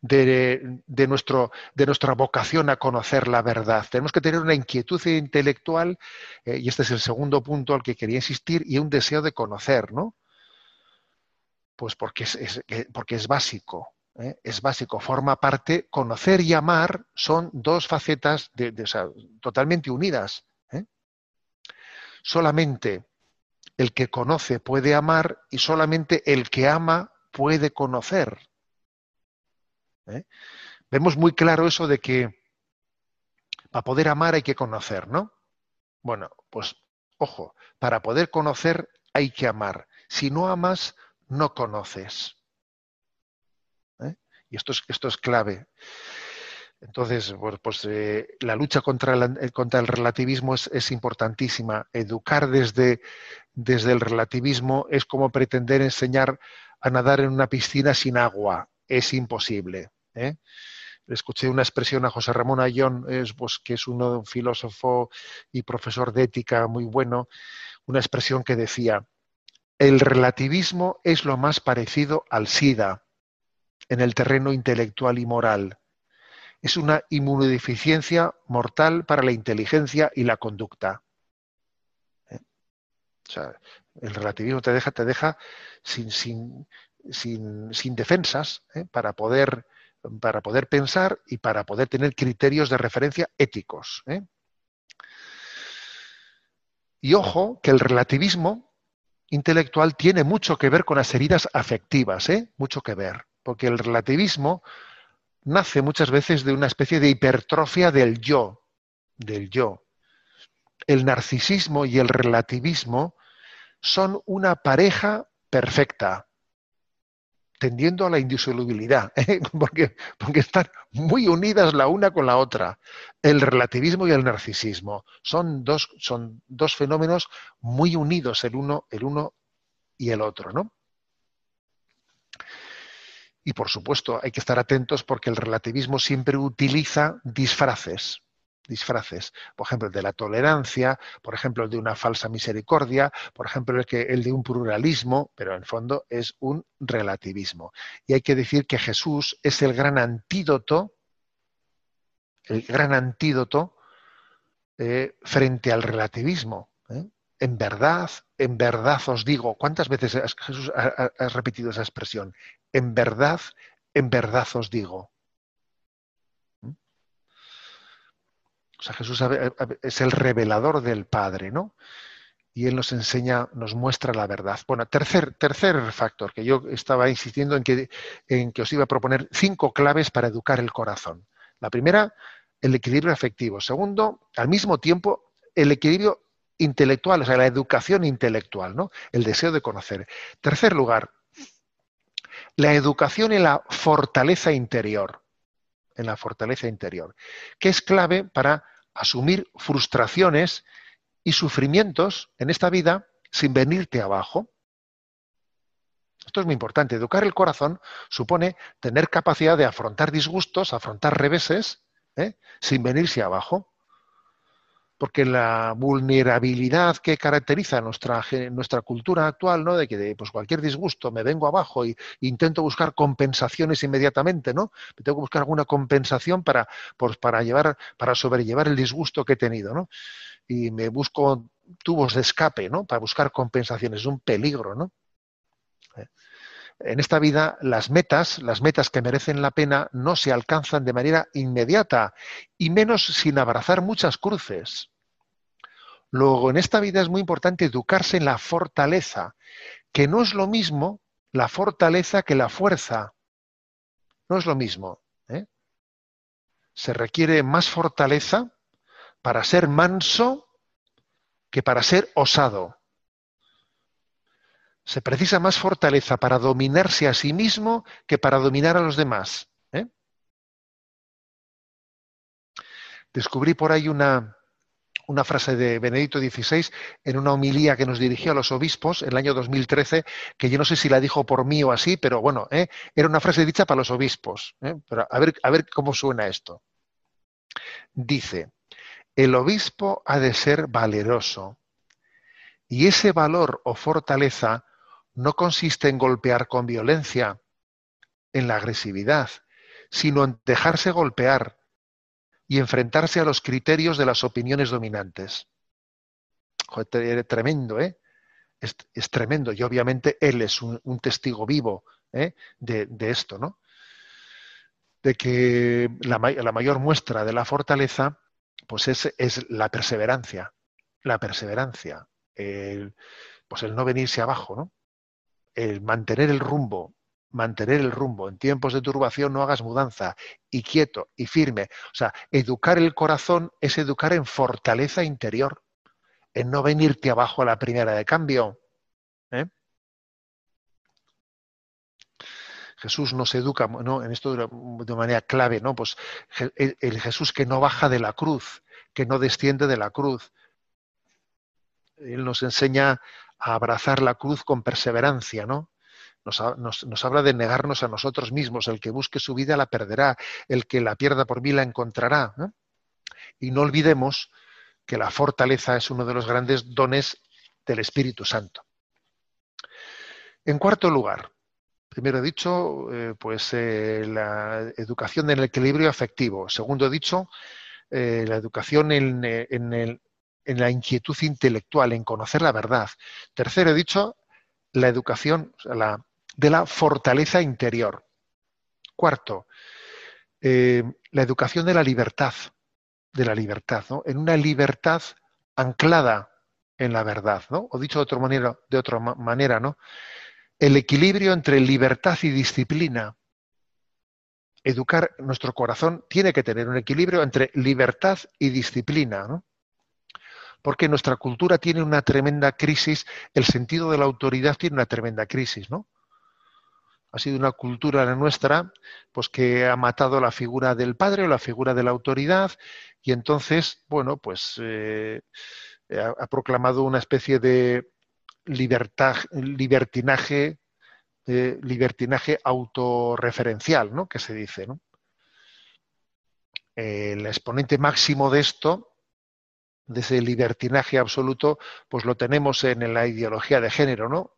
de, nuestro, de, nuestra vocación a conocer la verdad. Tenemos que tener una inquietud intelectual, eh, y este es el segundo punto al que quería insistir, y un deseo de conocer, ¿no? Pues porque es, porque es básico, ¿eh? es básico, forma parte, conocer y amar son dos facetas de, totalmente unidas. ¿eh? Solamente el que conoce puede amar y solamente el que ama puede conocer. ¿Eh? Vemos muy claro eso de que para poder amar hay que conocer, ¿no? Bueno, pues ojo, para poder conocer hay que amar. Si no amas, no conoces. ¿Eh? Y esto es, esto es clave. Entonces, pues eh, la lucha contra, eh, contra el relativismo es, importantísima. Educar desde, desde el relativismo es como pretender enseñar a nadar en una piscina sin agua. Es imposible. ¿eh? Escuché una expresión a José Ramón Ayón, es, pues, que es un filósofo y profesor de ética muy bueno, una expresión que decía, el relativismo es lo más parecido al SIDA en el terreno intelectual y moral es una inmunodeficiencia mortal para la inteligencia y la conducta. ¿Eh? O sea, el relativismo te deja, te deja sin, sin, sin, defensas ¿eh? para, poder, para poder pensar y para poder tener criterios de referencia éticos. ¿eh? Y ojo que el relativismo intelectual tiene mucho que ver con las heridas afectivas, mucho que ver, porque el relativismo nace muchas veces de una especie de hipertrofia del yo, del yo. El narcisismo y el relativismo son una pareja perfecta, tendiendo a la indisolubilidad, ¿eh? porque, porque, están muy unidas la una con la otra. El relativismo y el narcisismo son dos, son dos fenómenos muy unidos el uno, el uno y el otro, ¿no? Y por supuesto hay que estar atentos porque el relativismo siempre utiliza disfraces, disfraces, por ejemplo, el de la tolerancia, por ejemplo, el de una falsa misericordia, por ejemplo, el, que, el de un pluralismo, pero en fondo es un relativismo. Y hay que decir que Jesús es el gran antídoto, el gran antídoto eh, frente al relativismo. ¿eh? En verdad, en verdad os digo, ¿cuántas veces Jesús ha, repetido esa expresión? En verdad, en verdad os digo. ¿Mm? O sea, Jesús es el revelador del Padre, ¿no? Y Él nos enseña, nos muestra la verdad. Bueno, tercer, tercer factor, que yo estaba insistiendo en que, en que os iba a proponer cinco claves para educar el corazón. La primera, el equilibrio afectivo. Segundo, al mismo tiempo, el equilibrio intelectual, o sea, la educación intelectual, ¿no? El deseo de conocer. Tercer lugar, la educación en la fortaleza interior, en la fortaleza interior, que es clave para asumir frustraciones y sufrimientos en esta vida sin venirte abajo. Esto es muy importante. Educar el corazón supone tener capacidad de afrontar disgustos, afrontar reveses, ¿eh? sin venirse abajo. Porque la vulnerabilidad que caracteriza nuestra, nuestra cultura actual, ¿no? De que pues cualquier disgusto me vengo abajo y intento buscar compensaciones inmediatamente, ¿no? Tengo que buscar alguna compensación para, pues, para llevar, para sobrellevar el disgusto que he tenido, ¿no? Y me busco tubos de escape, ¿no? Para buscar compensaciones. Es un peligro, ¿no? En esta vida las metas, las metas que merecen la pena, no se alcanzan de manera inmediata y menos sin abrazar muchas cruces. Luego, en esta vida es muy importante educarse en la fortaleza, que no es lo mismo la fortaleza que la fuerza. No es lo mismo. ¿eh? Se requiere más fortaleza para ser manso que para ser osado se precisa más fortaleza para dominarse a sí mismo que para dominar a los demás. ¿eh? Descubrí por ahí una, una frase de Benedicto XVI en una homilía que nos dirigió a los obispos en el año 2013, que yo no sé si la dijo por mí o así, pero bueno, ¿eh? era una frase dicha para los obispos. ¿eh? Pero a ver, a ver cómo suena esto. Dice, el obispo ha de ser valeroso, y ese valor o fortaleza no consiste en golpear con violencia, en la agresividad, sino en dejarse golpear y enfrentarse a los criterios de las opiniones dominantes. Tremendo, ¿eh? Es, tremendo. Y obviamente él es un, testigo vivo ¿eh? de, esto, ¿no? De que la, mayor muestra de la fortaleza, pues es, es la perseverancia. La perseverancia. pues el no venirse abajo, ¿no? El mantener el rumbo, mantener el rumbo. En tiempos de turbación no hagas mudanza y quieto y firme. O sea, educar el corazón es educar en fortaleza interior, en no venirte abajo a la primera de cambio. ¿eh? Jesús nos educa ¿no? en esto de manera clave, ¿no? Pues el Jesús que no baja de la cruz, que no desciende de la cruz. Él nos enseña a abrazar la cruz con perseverancia, ¿no? Nos, habla de negarnos a nosotros mismos. El que busque su vida la perderá, el que la pierda por mí la encontrará. Y no olvidemos que la fortaleza es uno de los grandes dones del Espíritu Santo. En cuarto lugar, primero he dicho, eh, pues eh, la educación en el equilibrio afectivo. Segundo he dicho, eh, la educación en, el, en la inquietud intelectual, en conocer la verdad. Tercero, he dicho, la educación de la fortaleza interior. Cuarto, eh, la educación de la libertad, de la libertad, ¿no? En una libertad anclada en la verdad, ¿no? O dicho de otra manera, de otra manera, ¿no? El equilibrio entre libertad y disciplina. Educar nuestro corazón tiene que tener un equilibrio entre libertad y disciplina, ¿no? Porque nuestra cultura tiene una tremenda crisis, el sentido de la autoridad tiene una tremenda crisis, ¿no? Ha sido una cultura la nuestra, pues que ha matado la figura del padre o la figura de la autoridad, y entonces, bueno, pues eh, ha, proclamado una especie de libertad, libertinaje, eh, libertinaje autorreferencial, ¿no? Que se dice, ¿no? El exponente máximo de esto de ese libertinaje absoluto, pues lo tenemos en la ideología de género, ¿no?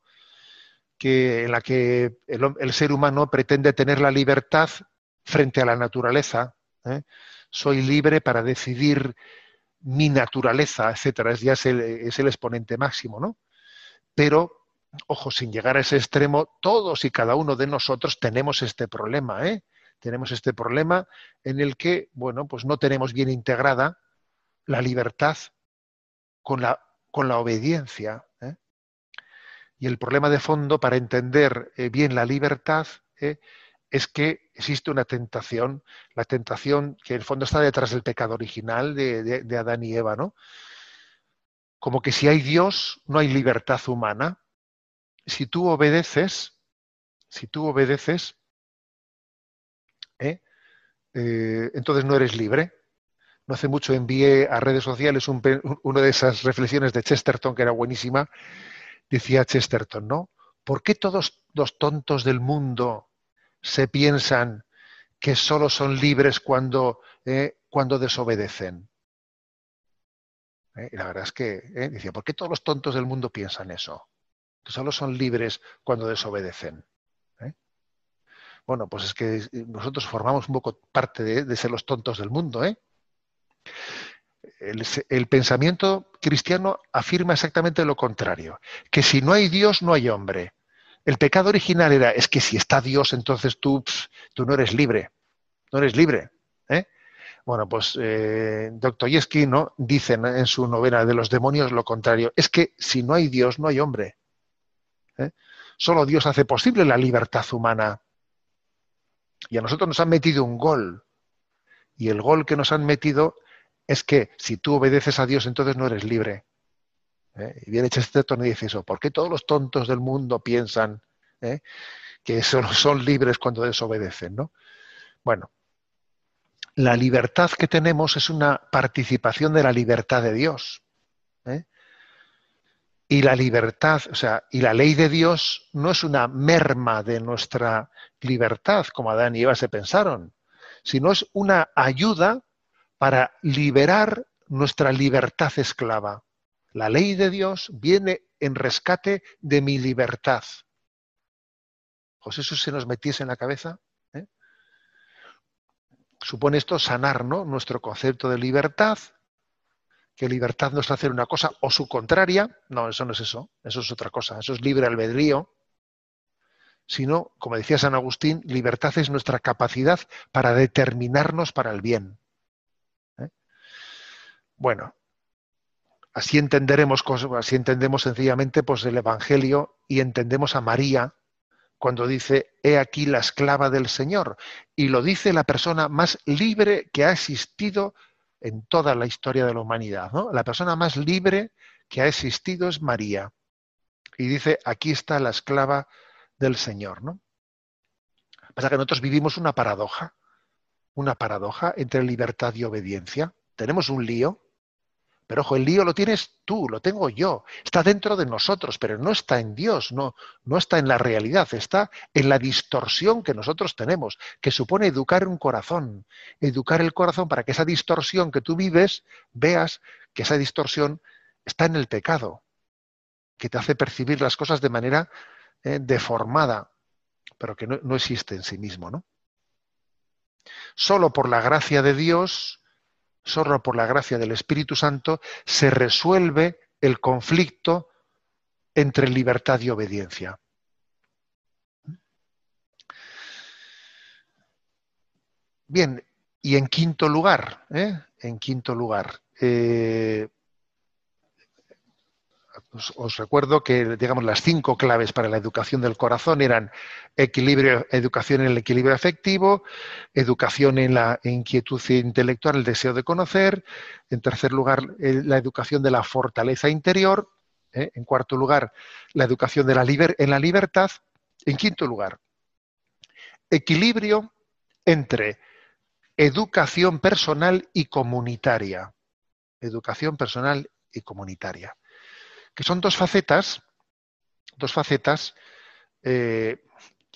Que, en la que el, ser humano pretende tener la libertad frente a la naturaleza, ¿eh? soy libre para decidir mi naturaleza, etcétera, es, ya es el, es el exponente máximo, ¿no? Pero, ojo, sin llegar a ese extremo, todos y cada uno de nosotros tenemos este problema, ¿eh? Tenemos este problema en el que, bueno, pues no tenemos bien integrada la libertad con la, con la obediencia. ¿eh? Y el problema de fondo para entender eh, bien la libertad ¿eh? es que existe una tentación, la tentación que en el fondo está detrás del pecado original de, de, de Adán y Eva, ¿no? Como que si hay Dios, no hay libertad humana. Si tú obedeces, si tú obedeces, entonces no eres libre. No hace mucho envié a redes sociales un, una de esas reflexiones de Chesterton que era buenísima. Decía Chesterton, ¿no? ¿Por qué todos los tontos del mundo se piensan que solo son libres cuando, eh, cuando desobedecen? ¿Eh? Y la verdad es que, ¿eh? decía, ¿por qué todos los tontos del mundo piensan eso? Que solo son libres cuando desobedecen. Bueno, pues es que nosotros formamos un poco parte de ser los tontos del mundo. ¿eh? El, pensamiento cristiano afirma exactamente lo contrario, que si no hay Dios, no hay hombre. El pecado original era, es que si está Dios, entonces tú, tú no eres libre, no eres libre. ¿eh? Bueno, pues eh, ¿no? dice en su novela de los demonios lo contrario, es que si no hay Dios, no hay hombre. ¿eh? Solo Dios hace posible la libertad humana. Y a nosotros nos han metido un gol. Y el gol que nos han metido es que si tú obedeces a Dios, entonces no eres libre. ¿Eh? Y viene Chesterton y dice eso, ¿por qué todos los tontos del mundo piensan ¿eh? que solo son libres cuando desobedecen? ¿no? Bueno, la libertad que tenemos es una participación de la libertad de Dios. ¿eh? Y la libertad, o sea, y la ley de Dios no es una merma de nuestra libertad, como Adán y Eva se pensaron, sino es una ayuda para liberar nuestra libertad esclava. La ley de Dios viene en rescate de mi libertad. ¿Pues eso se nos metiese en la cabeza? ¿Eh? Supone esto sanar ¿no? nuestro concepto de libertad, que libertad no es hacer una cosa o su contraria. No, eso no es eso, eso es otra cosa, eso es libre albedrío. Sino, como decía San Agustín, libertad es nuestra capacidad para determinarnos para el bien. Bueno, así entenderemos así entendemos sencillamente pues el evangelio y entendemos a María cuando dice he aquí la esclava del Señor y lo dice la persona más libre que ha existido en toda la historia de la humanidad, ¿no? La persona más libre que ha existido es María. Y dice, aquí está la esclava del Señor, ¿no? Pasa que nosotros vivimos una paradoja, una paradoja entre libertad y obediencia. Tenemos un lío, pero ojo, el lío lo tienes tú, lo tengo yo. Está dentro de nosotros, pero no está en Dios, no, no está en la realidad, está en la distorsión que nosotros tenemos, que supone educar un corazón. Educar el corazón para que esa distorsión que tú vives, veas que esa distorsión está en el pecado, que te hace percibir las cosas de manera eh, deformada, pero que no, no existe en sí mismo, ¿no? Solo por la gracia de Dios por la gracia del Espíritu Santo, se resuelve el conflicto entre libertad y obediencia. Bien, y en quinto lugar, ¿eh? en quinto lugar, eh, os, recuerdo que, digamos, las cinco claves para la educación del corazón eran equilibrio, educación en el equilibrio afectivo, educación en la inquietud intelectual, el deseo de conocer, en tercer lugar, la educación de la fortaleza interior, ¿eh? en cuarto lugar, la educación de la en la libertad, en quinto lugar, equilibrio entre educación personal y comunitaria. Educación personal y comunitaria que son dos facetas, dos facetas eh,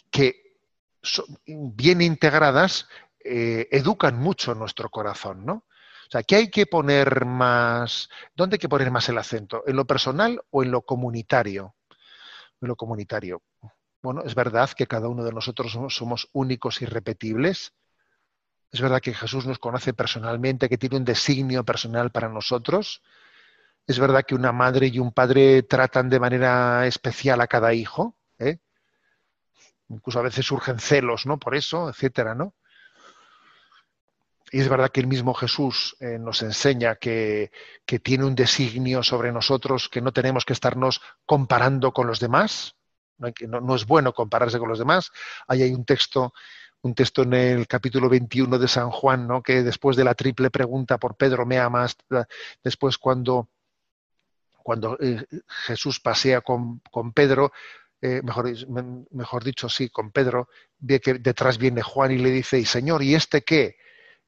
que son, bien integradas eh, educan mucho nuestro corazón, ¿no? O sea, ¿qué hay que poner más? ¿Dónde hay que poner más el acento? ¿En lo personal o en lo comunitario? En lo comunitario. Bueno, es verdad que cada uno de nosotros somos, somos únicos y repetibles, Es verdad que Jesús nos conoce personalmente, que tiene un designio personal para nosotros. Es verdad que una madre y un padre tratan de manera especial a cada hijo. ¿eh? Incluso a veces surgen celos, ¿no? Por eso, etcétera, ¿no? Y es verdad que el mismo Jesús eh, nos enseña que, tiene un designio sobre nosotros, que no tenemos que estarnos comparando con los demás. No, es bueno compararse con los demás. Ahí hay un texto, un texto en el capítulo 21 de San Juan, ¿no? que después de la triple pregunta por Pedro, ¿me amas? Después cuando, cuando eh, Jesús pasea con, con Pedro, eh, mejor, mejor, dicho, sí, con Pedro, ve que detrás viene Juan y le dice, y Señor, ¿y este qué?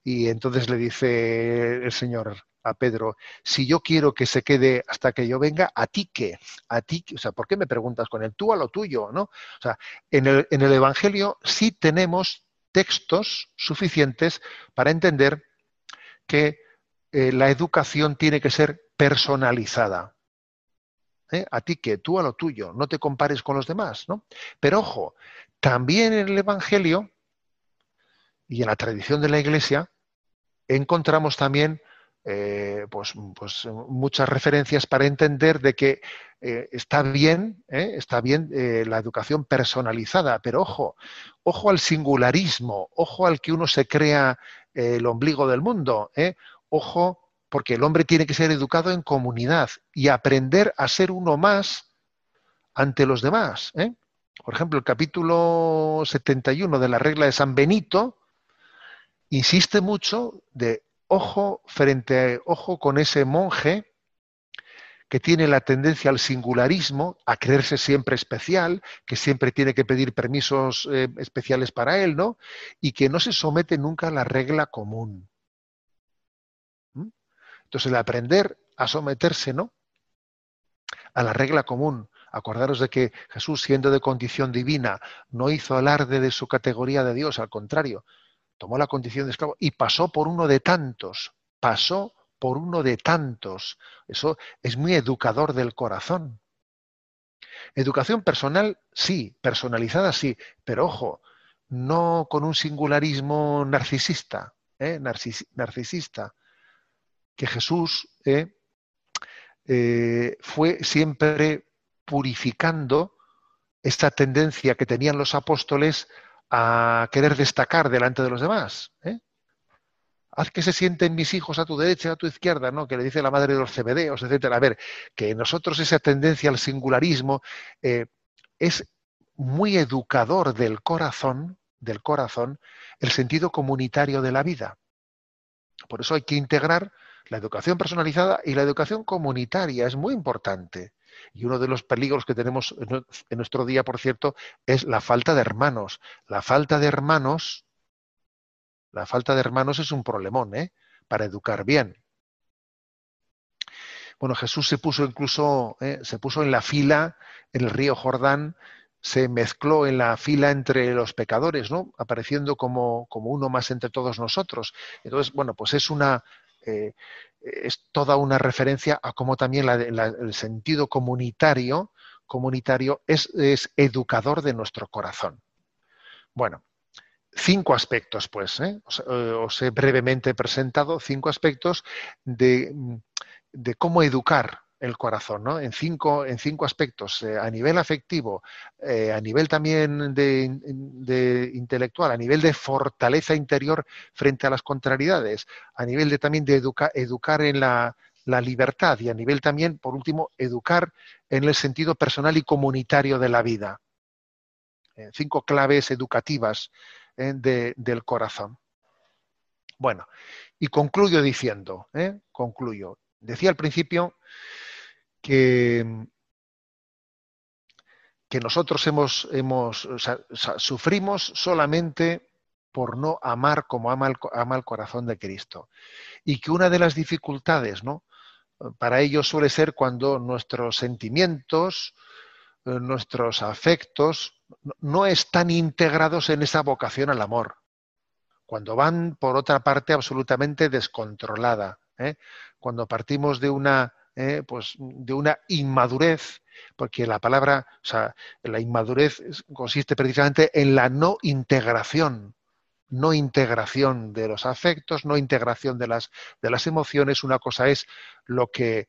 Y entonces le dice el Señor a Pedro, si yo quiero que se quede hasta que yo venga, ¿a ti qué? ¿A ti O sea, ¿por qué me preguntas con él? Tú a lo tuyo, ¿no? O sea, en el, en el Evangelio sí tenemos textos suficientes para entender que eh, la educación tiene que ser personalizada. ¿Eh? A ti qué? tú a lo tuyo, no te compares con los demás, ¿no? Pero ojo, también en el Evangelio y en la tradición de la Iglesia encontramos también eh, pues, pues, muchas referencias para entender de que eh, está bien, está bien la educación personalizada, pero ojo, ojo al singularismo, ojo al que uno se crea el ombligo del mundo, ojo, porque el hombre tiene que ser educado en comunidad y aprender a ser uno más ante los demás. Por ejemplo, el capítulo 71 de la regla de San Benito, insiste mucho de ojo frente a ojo con ese monje que tiene la tendencia al singularismo, a creerse siempre especial, que siempre tiene que pedir permisos eh, especiales para él, ¿no? Y que no se somete nunca a la regla común. Entonces, el aprender a someterse, ¿no? A la regla común. Acordaros de que Jesús, siendo de condición divina, no hizo alarde de su categoría de Dios, al contrario, tomó la condición de esclavo y pasó por uno de tantos, pasó por uno de tantos. Eso es muy educador del corazón. Educación personal, sí, personalizada, sí, pero ojo, no con un singularismo narcisista, ¿eh? narcisista, que Jesús ¿eh? Eh, fue siempre purificando esta tendencia que tenían los apóstoles a querer destacar delante de los demás. ¿eh? Haz que se sienten mis hijos a tu derecha, a tu izquierda, ¿no? Que le dice la madre de los cebedeos, etcétera. A ver, que nosotros esa tendencia al singularismo es muy educador del corazón, del corazón, el sentido comunitario de la vida. Por eso hay que integrar la educación personalizada y la educación comunitaria. Es muy importante. Y uno de los peligros que tenemos en nuestro día, por cierto, es la falta de hermanos. La falta de hermanos, la falta de hermanos es un problemón, ¿eh? Para educar bien. Bueno, Jesús se puso incluso, ¿eh? se puso en la fila en el río Jordán, se mezcló en la fila entre los pecadores, ¿no? Apareciendo como, como uno más entre todos nosotros. Entonces, bueno, pues es una, eh, es toda una referencia a cómo también el sentido comunitario, comunitario es, educador de nuestro corazón. Bueno, cinco aspectos, pues. ¿eh? Os, he brevemente presentado cinco aspectos de, de cómo educar el corazón, ¿no? En cinco, en cinco aspectos, eh, a nivel afectivo, eh, a nivel también de, intelectual, a nivel de fortaleza interior frente a las contrariedades, a nivel de también de educar en la, libertad y a nivel también, por último, educar en el sentido personal y comunitario de la vida. Eh, cinco claves educativas del corazón. Bueno, y concluyo diciendo, concluyo. Decía al principio que, nosotros hemos, sufrimos solamente por no amar como ama el, ama el, corazón de Cristo. Y que una de las dificultades, ¿no? Para ello suele ser cuando nuestros sentimientos, eh, nuestros afectos, no están integrados en esa vocación al amor. Cuando van, por otra parte, absolutamente descontrolada. ¿eh? Cuando partimos de una ¿eh? pues de una inmadurez, porque la palabra, o sea, la inmadurez consiste precisamente en la no integración no integración de los afectos, no integración de las, de las emociones. Una cosa es lo que,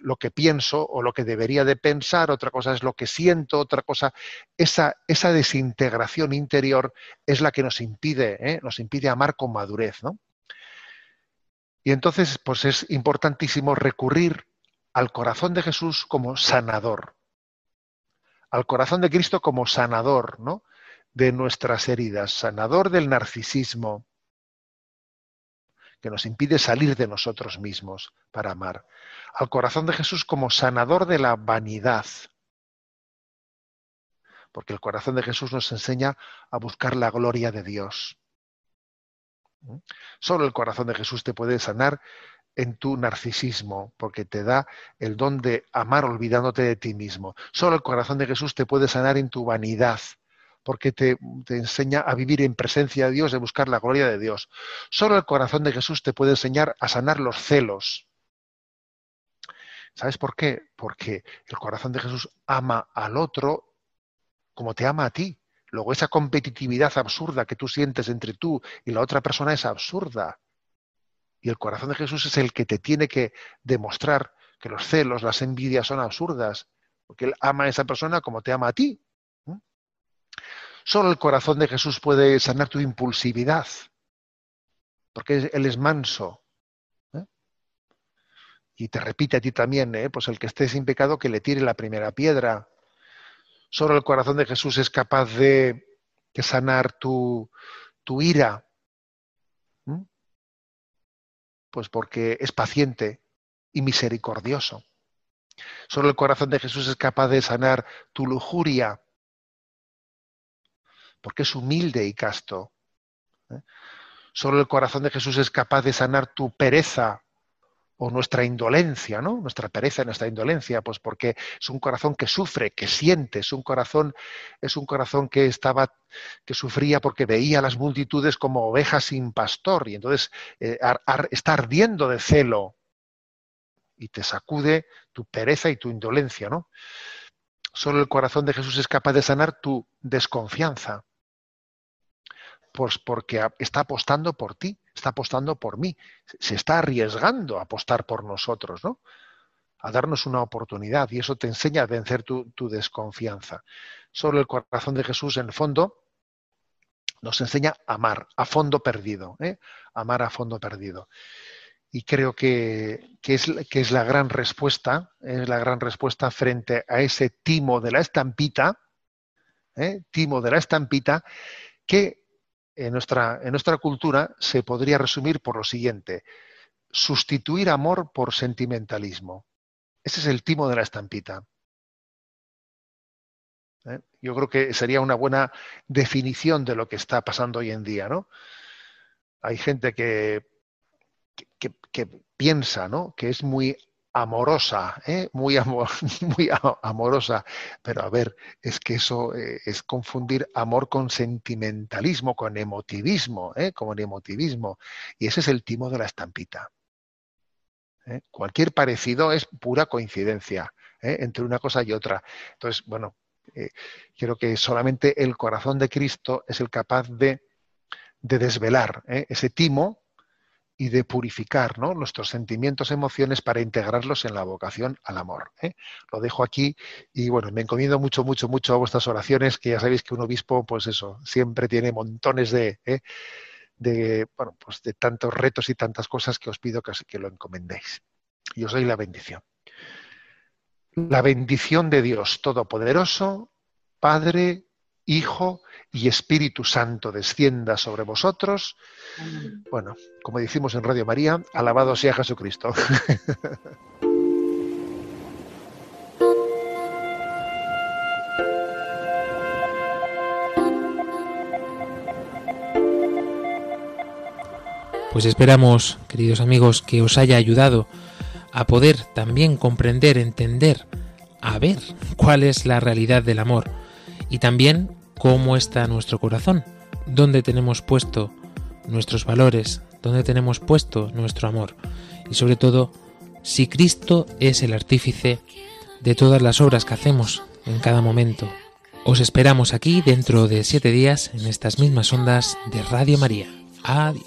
lo que pienso o lo que debería de pensar, otra cosa es lo que siento, otra cosa, esa, esa desintegración interior es la que nos impide, ¿eh? nos impide amar con madurez, ¿no? Y entonces, pues es importantísimo recurrir al corazón de Jesús como sanador, al corazón de Cristo como sanador, ¿no? de nuestras heridas, sanador del narcisismo, que nos impide salir de nosotros mismos para amar. Al corazón de Jesús como sanador de la vanidad. Porque el corazón de Jesús nos enseña a buscar la gloria de Dios. ¿Mm? Solo el corazón de Jesús te puede sanar en tu narcisismo, porque te da el don de amar olvidándote de ti mismo. Solo el corazón de Jesús te puede sanar en tu vanidad, porque te, enseña a vivir en presencia de Dios, de buscar la gloria de Dios. Solo el corazón de Jesús te puede enseñar a sanar los celos. ¿Sabes por qué? Porque el corazón de Jesús ama al otro como te ama a ti. Luego esa competitividad absurda que tú sientes entre tú y la otra persona es absurda. Y el corazón de Jesús es el que te tiene que demostrar que los celos, las envidias son absurdas, porque Él ama a esa persona como te ama a ti. Solo el corazón de Jesús puede sanar tu impulsividad, porque Él es manso. ¿eh? Y te repite a ti también, ¿eh? pues el que esté sin pecado que le tire la primera piedra. Solo el corazón de Jesús es capaz de, sanar tu ira, pues porque es paciente y misericordioso. Solo el corazón de Jesús es capaz de sanar tu lujuria, porque es humilde y casto. ¿eh? Solo el corazón de Jesús es capaz de sanar tu pereza o nuestra indolencia, ¿no? Nuestra pereza, nuestra indolencia, pues porque es un corazón que sufre, que siente, es un corazón, es un corazón que estaba, que sufría porque veía las multitudes como ovejas sin pastor y entonces eh, está ardiendo de celo y te sacude tu pereza y tu indolencia, ¿no? Solo el corazón de Jesús es capaz de sanar tu desconfianza pues porque está apostando por ti, está apostando por mí, se está arriesgando a apostar por nosotros, ¿no? A darnos una oportunidad y eso te enseña a vencer tu, desconfianza. Solo el corazón de Jesús, en el fondo, nos enseña a amar a fondo perdido, ¿eh? amar a fondo perdido. Y creo que, es, que es la gran respuesta, es la gran respuesta frente a ese timo de la estampita, ¿eh? timo de la estampita, que en nuestra, en nuestra cultura se podría resumir por lo siguiente, sustituir amor por sentimentalismo. Ese es el timo de la estampita. ¿Eh? Yo creo que sería una buena definición de lo que está pasando hoy en día, ¿no? Hay gente que, que, que piensa, ¿no? Que es muy amorosa, ¿eh? muy, muy amorosa. Pero a ver, es que eso eh, es confundir amor con sentimentalismo, con emotivismo, ¿eh? con emotivismo. Y ese es el timo de la estampita. ¿eh? Cualquier parecido es pura coincidencia entre una cosa y otra. Entonces, bueno, creo que solamente el corazón de Cristo es el capaz de, de desvelar ese timo y de purificar nuestros sentimientos, emociones para integrarlos en la vocación al amor. ¿eh? Lo dejo aquí y bueno, me encomiendo mucho, mucho, mucho a vuestras oraciones, que ya sabéis que un obispo, pues eso, siempre tiene montones de, ¿eh? de, bueno, pues de tantos retos y tantas cosas que os pido que, que lo encomendéis. Y os doy la bendición. La bendición de Dios Todopoderoso, Padre, Hijo y Espíritu Santo descienda sobre vosotros. Bueno, como decimos en Radio María, alabado sea Jesucristo. Pues esperamos, queridos amigos, que os haya ayudado a poder también comprender, entender, a ver cuál es la realidad del amor y también cómo está nuestro corazón, dónde tenemos puesto nuestros valores, dónde tenemos puesto nuestro amor y sobre todo si Cristo es el artífice de todas las obras que hacemos en cada momento, Os esperamos aquí dentro de siete días en estas mismas ondas de Radio María. Adiós.